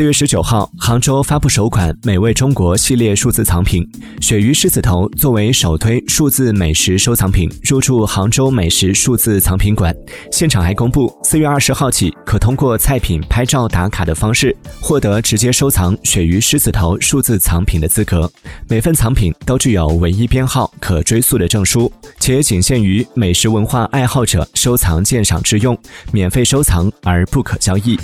四月十九号杭州发布首款美味中国系列数字藏品鳕鱼狮子头作为首推数字美食收藏品入驻杭州美食数字藏品馆现场还公布四月二十号起可通过菜品拍照打卡的方式获得直接收藏鳕鱼狮子头数字藏品的资格。每份藏品都具有唯一编号可追溯的证书且仅限于美食文化爱好者收藏鉴赏之用免费收藏而不可交易。